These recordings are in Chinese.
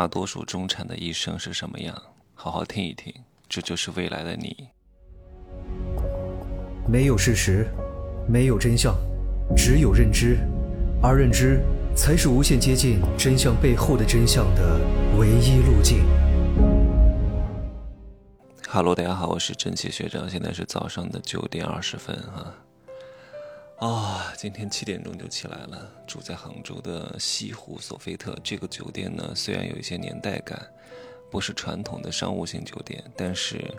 大多数中产的一生是什么样？好好听一听，这就是未来的你。没有事实，没有真相，只有认知，而认知才是无限接近真相背后的真相的唯一路径。Hello，大家好，我是真奇学长，现在是早上的九点二十分哈。啊，今天七点钟就起来了。住在杭州的西湖索菲特这个酒店呢，虽然有一些年代感，不是传统的商务型酒店，但是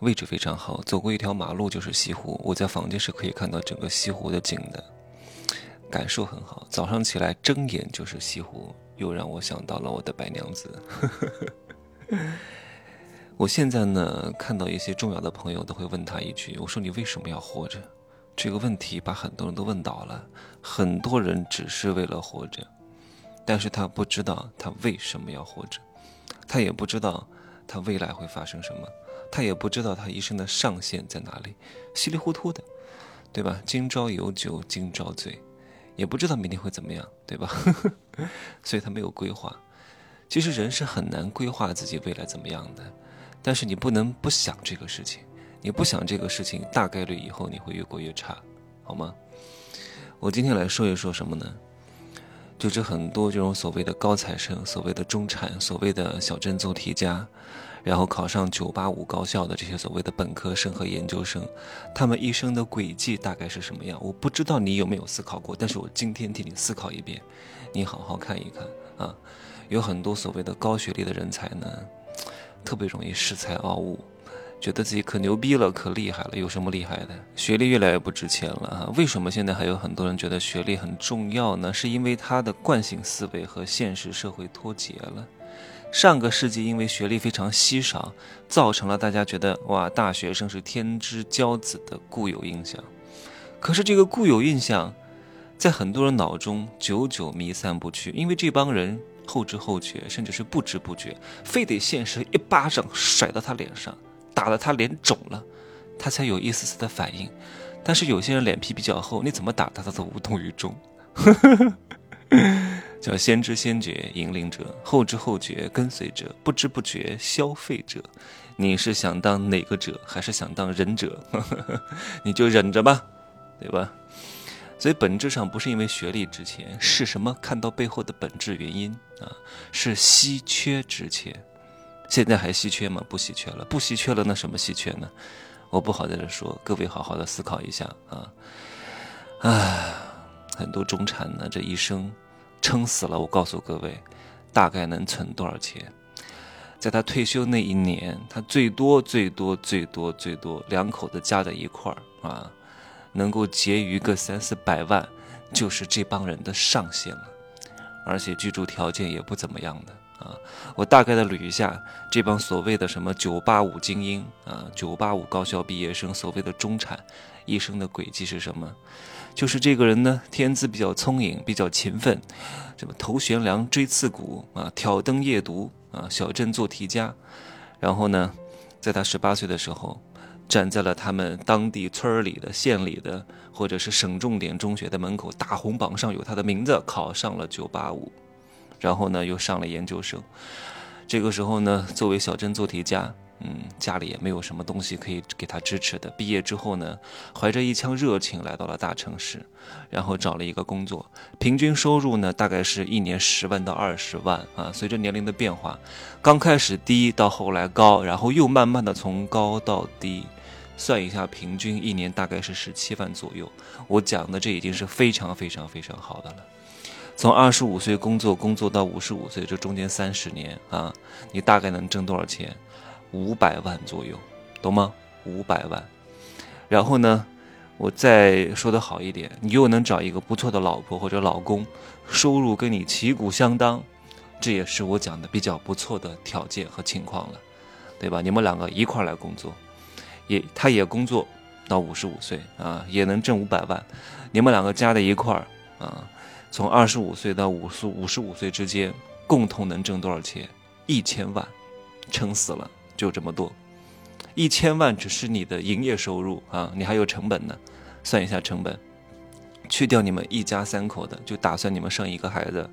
位置非常好，走过一条马路就是西湖。我在房间是可以看到整个西湖的景的，感受很好。早上起来睁眼就是西湖，又让我想到了我的白娘子。我现在呢，看到一些重要的朋友都会问他一句：“我说你为什么要活着？”这个问题把很多人都问倒了，很多人只是为了活着，但是他不知道他为什么要活着，他也不知道他未来会发生什么，他也不知道他一生的上限在哪里，稀里糊涂的，对吧？今朝有酒今朝醉，也不知道明天会怎么样，对吧？所以他没有规划。其实人是很难规划自己未来怎么样的，但是你不能不想这个事情。你不想这个事情，大概率以后你会越过越差，好吗？我今天来说一说什么呢？就是很多这种所谓的高材生、所谓的中产、所谓的小镇做题家，然后考上九八五高校的这些所谓的本科生和研究生，他们一生的轨迹大概是什么样？我不知道你有没有思考过，但是我今天替你思考一遍，你好好看一看啊。有很多所谓的高学历的人才呢，特别容易恃才傲物。觉得自己可牛逼了，可厉害了，有什么厉害的？学历越来越不值钱了啊！为什么现在还有很多人觉得学历很重要呢？是因为他的惯性思维和现实社会脱节了。上个世纪因为学历非常稀少，造成了大家觉得哇，大学生是天之骄子的固有印象。可是这个固有印象，在很多人脑中久久弥散不去，因为这帮人后知后觉，甚至是不知不觉，非得现实一巴掌甩到他脸上。打得他脸肿了，他才有一丝丝的反应。但是有些人脸皮比较厚，你怎么打他，他都无动于衷。叫先知先觉，引领者；后知后觉，跟随者；不知不觉，消费者。你是想当哪个者，还是想当忍者？你就忍着吧，对吧？所以本质上不是因为学历值钱，是什么？看到背后的本质原因啊，是稀缺值钱。现在还稀缺吗？不稀缺了，不稀缺了，那什么稀缺呢？我不好在这说，各位好好的思考一下啊！唉，很多中产呢，这一生撑死了，我告诉各位，大概能存多少钱？在他退休那一年，他最多最多最多最多两口子加在一块儿啊，能够结余个三四百万，就是这帮人的上限了，而且居住条件也不怎么样的。啊，我大概的捋一下这帮所谓的什么九八五精英啊，九八五高校毕业生，所谓的中产，一生的轨迹是什么？就是这个人呢，天资比较聪颖，比较勤奋，什么头悬梁锥刺股啊，挑灯夜读啊，小镇做题家，然后呢，在他十八岁的时候，站在了他们当地村里的、县里的，或者是省重点中学的门口，大红榜上有他的名字，考上了九八五。然后呢，又上了研究生。这个时候呢，作为小镇做题家，嗯，家里也没有什么东西可以给他支持的。毕业之后呢，怀着一腔热情来到了大城市，然后找了一个工作，平均收入呢，大概是一年十万到二十万啊。随着年龄的变化，刚开始低，到后来高，然后又慢慢的从高到低，算一下，平均一年大概是十七万左右。我讲的这已经是非常非常非常好的了。从二十五岁工作工作到五十五岁，这中间三十年啊，你大概能挣多少钱？五百万左右，懂吗？五百万。然后呢，我再说的好一点，你又能找一个不错的老婆或者老公，收入跟你旗鼓相当，这也是我讲的比较不错的条件和情况了，对吧？你们两个一块来工作，也他也工作到五十五岁啊，也能挣五百万，你们两个加在一块儿啊。从二十五岁到五十五十五岁之间，共同能挣多少钱？一千万，撑死了就这么多。一千万只是你的营业收入啊，你还有成本呢，算一下成本，去掉你们一家三口的，就打算你们生一个孩子，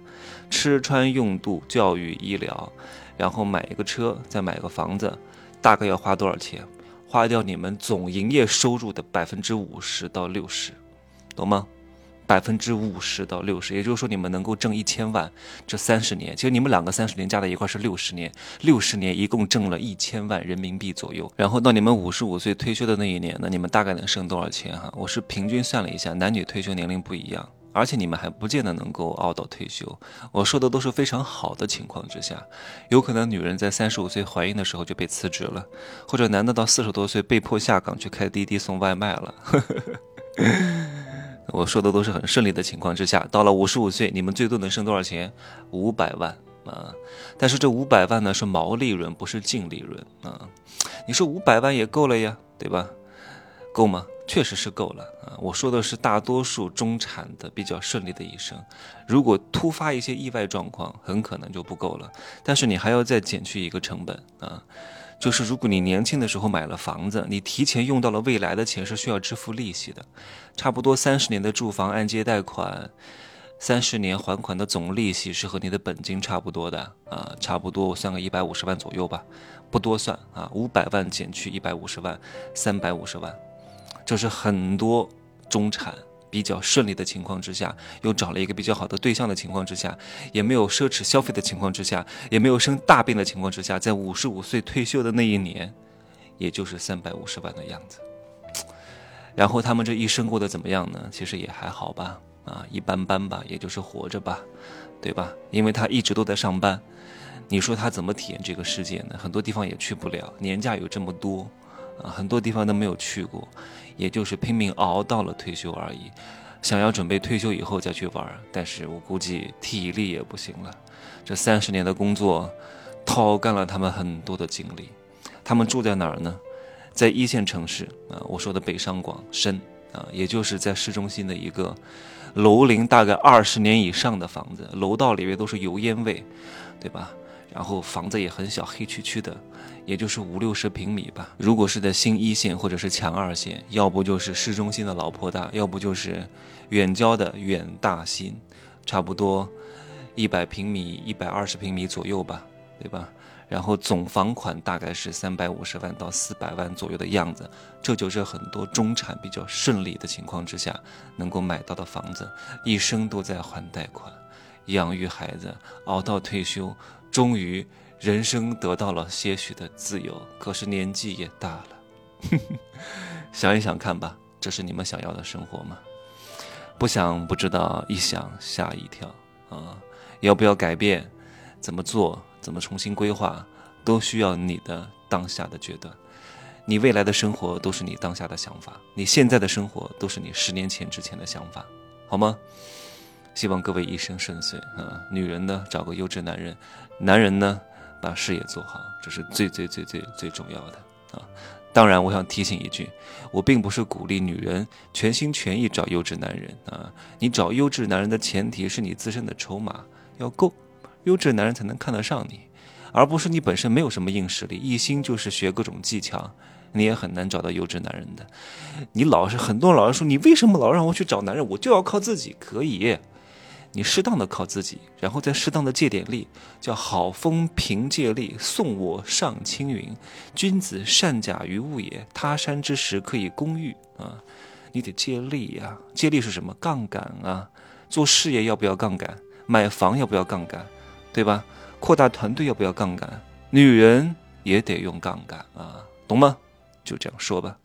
吃穿用度、教育、医疗，然后买一个车，再买个房子，大概要花多少钱？花掉你们总营业收入的百分之五十到六十，懂吗？百分之五十到六十，也就是说你们能够挣一千万，这三十年，其实你们两个三十年加在一块是六十年，六十年一共挣了一千万人民币左右。然后到你们五十五岁退休的那一年，那你们大概能剩多少钱？哈，我是平均算了一下，男女退休年龄不一样，而且你们还不见得能够熬到退休。我说的都是非常好的情况之下，有可能女人在三十五岁怀孕的时候就被辞职了，或者男的到四十多岁被迫下岗去开滴滴送外卖了。我说的都是很顺利的情况之下，到了五十五岁，你们最多能剩多少钱？五百万啊！但是这五百万呢是毛利润，不是净利润啊。你说五百万也够了呀，对吧？够吗？确实是够了啊。我说的是大多数中产的比较顺利的一生，如果突发一些意外状况，很可能就不够了。但是你还要再减去一个成本啊。就是如果你年轻的时候买了房子，你提前用到了未来的钱是需要支付利息的，差不多三十年的住房按揭贷款，三十年还款的总利息是和你的本金差不多的啊，差不多我算个一百五十万左右吧，不多算啊，五百万减去一百五十万，三百五十万，就是很多中产。比较顺利的情况之下，又找了一个比较好的对象的情况之下，也没有奢侈消费的情况之下，也没有生大病的情况之下，在五十五岁退休的那一年，也就是三百五十万的样子。然后他们这一生过得怎么样呢？其实也还好吧，啊，一般般吧，也就是活着吧，对吧？因为他一直都在上班，你说他怎么体验这个世界呢？很多地方也去不了，年假有这么多。啊，很多地方都没有去过，也就是拼命熬到了退休而已。想要准备退休以后再去玩，但是我估计体力也不行了。这三十年的工作，掏干了他们很多的精力。他们住在哪儿呢？在一线城市啊，我说的北上广深啊，也就是在市中心的一个楼龄大概二十年以上的房子，楼道里面都是油烟味，对吧？然后房子也很小，黑黢黢的，也就是五六十平米吧。如果是在新一线或者是强二线，要不就是市中心的老婆大，要不就是远郊的远大新，差不多一百平米、一百二十平米左右吧，对吧？然后总房款大概是三百五十万到四百万左右的样子，这就是很多中产比较顺利的情况之下能够买到的房子，一生都在还贷款，养育孩子，熬到退休。终于，人生得到了些许的自由，可是年纪也大了。想一想看吧，这是你们想要的生活吗？不想不知道，一想吓一跳啊！要不要改变？怎么做？怎么重新规划？都需要你的当下的决断。你未来的生活都是你当下的想法，你现在的生活都是你十年前之前的想法，好吗？希望各位一生顺遂啊！女人呢，找个优质男人；男人呢，把事业做好，这是最最最最最重要的啊！当然，我想提醒一句，我并不是鼓励女人全心全意找优质男人啊！你找优质男人的前提是你自身的筹码要够，优质男人才能看得上你，而不是你本身没有什么硬实力，一心就是学各种技巧。你也很难找到优质男人的。你老是很多老是说，你为什么老让我去找男人？我就要靠自己，可以。你适当的靠自己，然后再适当的借点力，叫好风凭借力，送我上青云。君子善假于物也，他山之石可以攻玉啊！你得借力呀，借力是什么？杠杆啊！做事业要不要杠杆？买房要不要杠杆？对吧？扩大团队要不要杠杆？女人也得用杠杆啊，懂吗？就这样说吧。